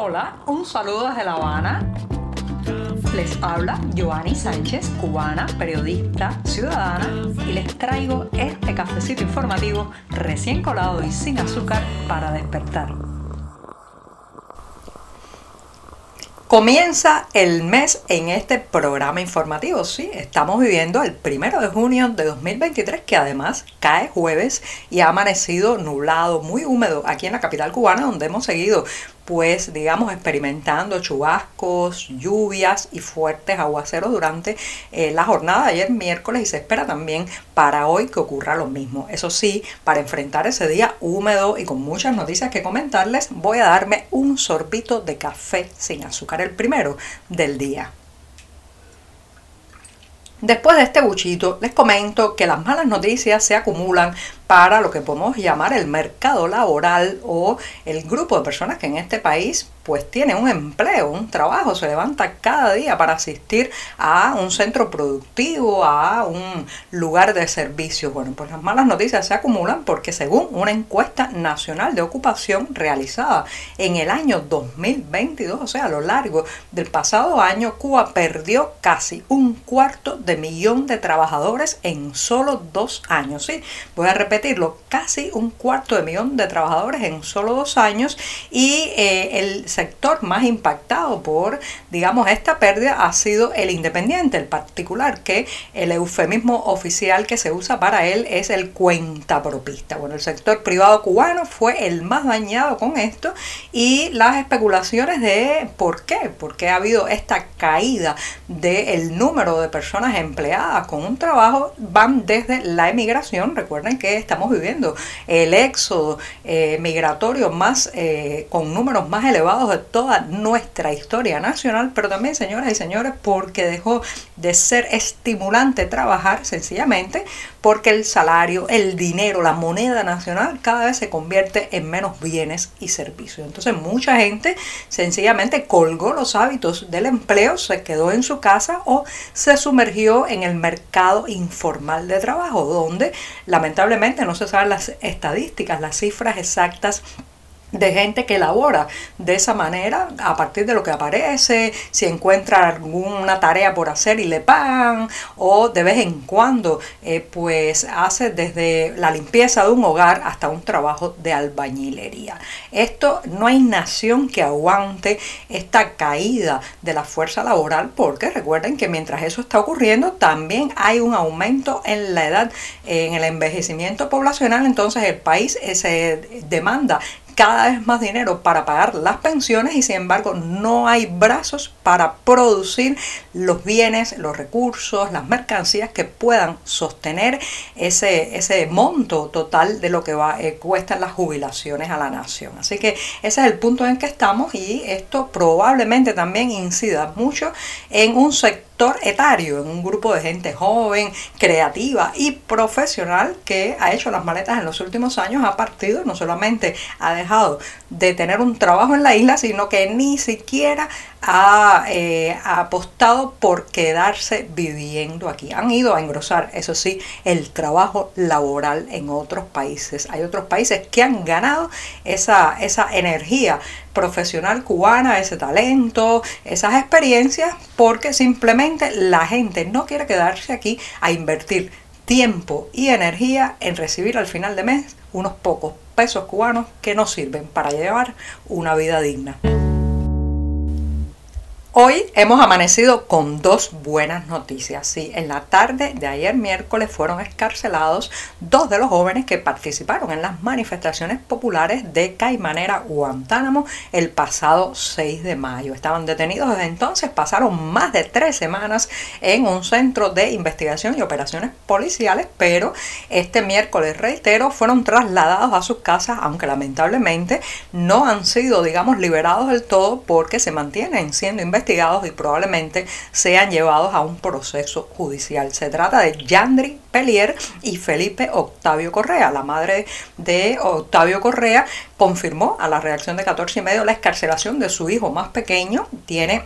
Hola, un saludo desde La Habana. Les habla Joanny Sánchez, cubana, periodista, ciudadana, y les traigo este cafecito informativo recién colado y sin azúcar para despertar. Comienza el mes en este programa informativo. Sí, estamos viviendo el primero de junio de 2023, que además cae jueves y ha amanecido nublado, muy húmedo aquí en la capital cubana, donde hemos seguido pues digamos experimentando chubascos, lluvias y fuertes aguaceros durante eh, la jornada de ayer miércoles y se espera también para hoy que ocurra lo mismo. Eso sí, para enfrentar ese día húmedo y con muchas noticias que comentarles, voy a darme un sorbito de café sin azúcar, el primero del día. Después de este buchito, les comento que las malas noticias se acumulan para lo que podemos llamar el mercado laboral o el grupo de personas que en este país pues tiene un empleo, un trabajo, se levanta cada día para asistir a un centro productivo, a un lugar de servicio. Bueno, pues las malas noticias se acumulan porque según una encuesta nacional de ocupación realizada en el año 2022, o sea, a lo largo del pasado año, Cuba perdió casi un cuarto de millón de trabajadores en solo dos años. Sí, voy a repetir casi un cuarto de millón de trabajadores en solo dos años y eh, el sector más impactado por, digamos, esta pérdida ha sido el independiente, el particular, que el eufemismo oficial que se usa para él es el cuentapropista. Bueno, el sector privado cubano fue el más dañado con esto y las especulaciones de por qué, por qué ha habido esta caída del número de personas empleadas con un trabajo van desde la emigración, recuerden que estamos viviendo, el éxodo eh, migratorio más eh, con números más elevados de toda nuestra historia nacional, pero también, señoras y señores, porque dejó de ser estimulante trabajar sencillamente porque el salario, el dinero, la moneda nacional cada vez se convierte en menos bienes y servicios. Entonces mucha gente sencillamente colgó los hábitos del empleo, se quedó en su casa o se sumergió en el mercado informal de trabajo, donde lamentablemente no se saben las estadísticas, las cifras exactas de gente que labora de esa manera a partir de lo que aparece, si encuentra alguna tarea por hacer y le pagan o de vez en cuando eh, pues hace desde la limpieza de un hogar hasta un trabajo de albañilería. Esto no hay nación que aguante esta caída de la fuerza laboral porque recuerden que mientras eso está ocurriendo también hay un aumento en la edad, en el envejecimiento poblacional, entonces el país eh, se demanda cada vez más dinero para pagar las pensiones y sin embargo no hay brazos para producir los bienes, los recursos, las mercancías que puedan sostener ese, ese monto total de lo que va, eh, cuestan las jubilaciones a la nación. Así que ese es el punto en que estamos y esto probablemente también incida mucho en un sector etario, en un grupo de gente joven, creativa y profesional que ha hecho las maletas en los últimos años, ha partido, no solamente ha dejado de tener un trabajo en la isla, sino que ni siquiera ha, eh, ha, apostado por quedarse viviendo aquí. Han ido a engrosar, eso sí, el trabajo laboral en otros países. Hay otros países que han ganado esa, esa energía profesional cubana, ese talento, esas experiencias, porque simplemente la gente no quiere quedarse aquí a invertir tiempo y energía en recibir al final de mes unos pocos pesos cubanos que no sirven para llevar una vida digna. Hoy hemos amanecido con dos buenas noticias. Sí, en la tarde de ayer miércoles fueron escarcelados dos de los jóvenes que participaron en las manifestaciones populares de Caimanera, Guantánamo, el pasado 6 de mayo. Estaban detenidos desde entonces, pasaron más de tres semanas en un centro de investigación y operaciones policiales, pero este miércoles, reitero, fueron trasladados a sus casas, aunque lamentablemente no han sido, digamos, liberados del todo porque se mantienen siendo investigados y probablemente sean llevados a un proceso judicial. Se trata de Yandri Pelier y Felipe Octavio Correa. La madre de Octavio Correa confirmó a la reacción de 14 y medio la escarcelación de su hijo más pequeño. Tiene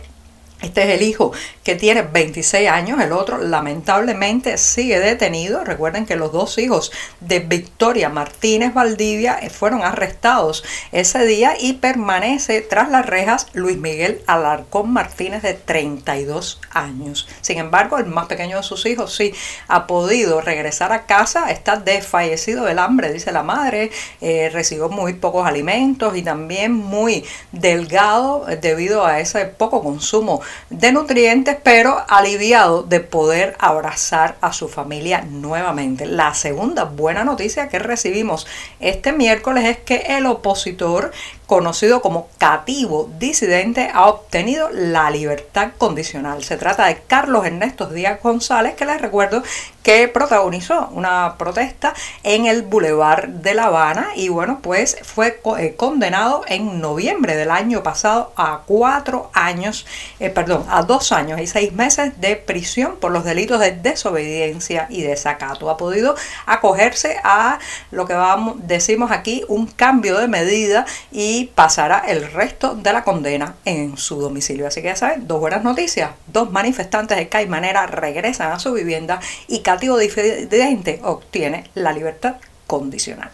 Este es el hijo que tiene 26 años, el otro lamentablemente sigue detenido. Recuerden que los dos hijos de Victoria Martínez Valdivia eh, fueron arrestados ese día y permanece tras las rejas Luis Miguel Alarcón Martínez de 32 años. Sin embargo, el más pequeño de sus hijos sí ha podido regresar a casa, está desfallecido del hambre, dice la madre, eh, recibió muy pocos alimentos y también muy delgado eh, debido a ese poco consumo de nutrientes, pero aliviado de poder abrazar a su familia nuevamente. La segunda buena noticia que recibimos este miércoles es que el opositor conocido como cativo disidente, ha obtenido la libertad condicional. Se trata de Carlos Ernesto Díaz González, que les recuerdo que protagonizó una protesta en el Boulevard de La Habana y bueno, pues fue eh, condenado en noviembre del año pasado a cuatro años, eh, perdón, a dos años y seis meses de prisión por los delitos de desobediencia y desacato. Ha podido acogerse a lo que vamos, decimos aquí, un cambio de medida y pasará el resto de la condena en su domicilio. Así que ya saben, dos buenas noticias. Dos manifestantes de Caimanera regresan a su vivienda y Cativo Diferente obtiene la libertad condicional.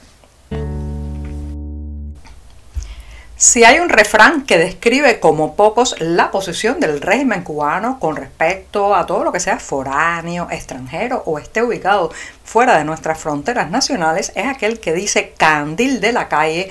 Si hay un refrán que describe como pocos la posición del régimen cubano con respecto a todo lo que sea foráneo, extranjero o esté ubicado fuera de nuestras fronteras nacionales, es aquel que dice candil de la calle,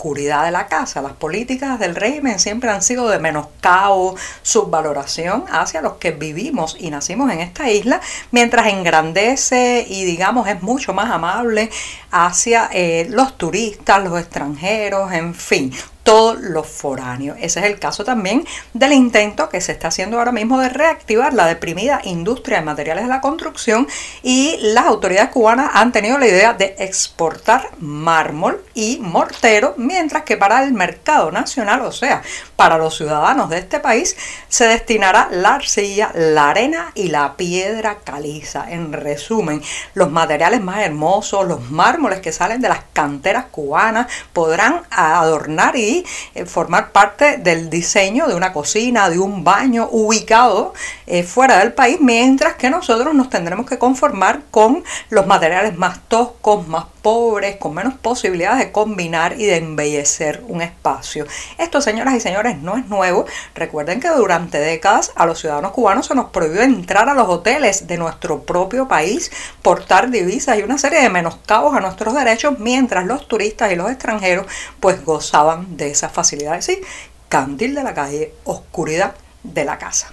oscuridad de la casa. Las políticas del régimen siempre han sido de menoscabo, subvaloración hacia los que vivimos y nacimos en esta isla, mientras engrandece y digamos es mucho más amable hacia eh, los turistas, los extranjeros, en fin todos los foráneos. Ese es el caso también del intento que se está haciendo ahora mismo de reactivar la deprimida industria de materiales de la construcción y las autoridades cubanas han tenido la idea de exportar mármol y mortero, mientras que para el mercado nacional, o sea, para los ciudadanos de este país, se destinará la arcilla, la arena y la piedra caliza. En resumen, los materiales más hermosos, los mármoles que salen de las canteras cubanas podrán adornar y eh, formar parte del diseño de una cocina, de un baño ubicado eh, fuera del país, mientras que nosotros nos tendremos que conformar con los materiales más toscos, más pobres, con menos posibilidades de combinar y de embellecer un espacio. Esto, señoras y señores, no es nuevo. Recuerden que durante décadas a los ciudadanos cubanos se nos prohibió entrar a los hoteles de nuestro propio país, portar divisas y una serie de menoscabos a nuestros derechos, mientras los turistas y los extranjeros pues gozaban de esas facilidades. Sí, candil de la calle, oscuridad de la casa.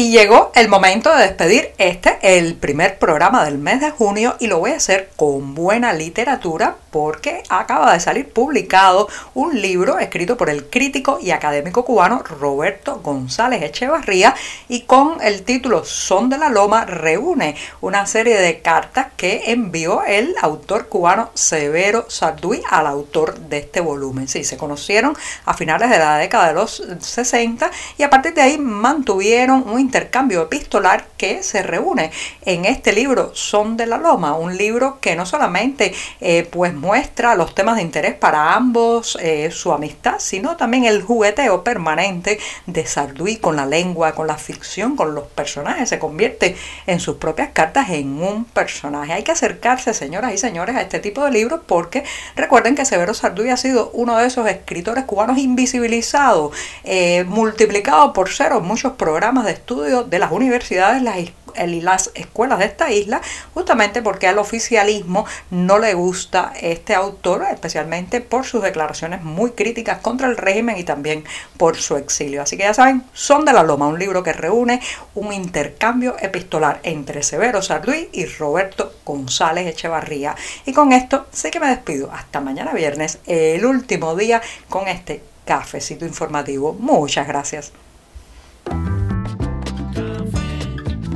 Y llegó el momento de despedir este, el primer programa del mes de junio, y lo voy a hacer con buena literatura porque acaba de salir publicado un libro escrito por el crítico y académico cubano Roberto González Echevarría y con el título Son de la Loma reúne una serie de cartas que envió el autor cubano Severo Sarduy al autor de este volumen. Sí, se conocieron a finales de la década de los 60 y a partir de ahí mantuvieron un intercambio epistolar que se reúne en este libro Son de la Loma, un libro que no solamente eh, pues muestra los temas de interés para ambos, eh, su amistad, sino también el jugueteo permanente de Sarduy con la lengua, con la ficción, con los personajes. Se convierte en sus propias cartas en un personaje. Hay que acercarse, señoras y señores, a este tipo de libros porque recuerden que Severo Sarduy ha sido uno de esos escritores cubanos invisibilizados, eh, multiplicado por cero muchos programas de estudio de las universidades, las las escuelas de esta isla, justamente porque al oficialismo no le gusta este autor, especialmente por sus declaraciones muy críticas contra el régimen y también por su exilio. Así que ya saben, Son de la Loma, un libro que reúne un intercambio epistolar entre Severo Sarduy y Roberto González Echevarría. Y con esto sí que me despido. Hasta mañana viernes, el último día con este cafecito informativo. Muchas gracias.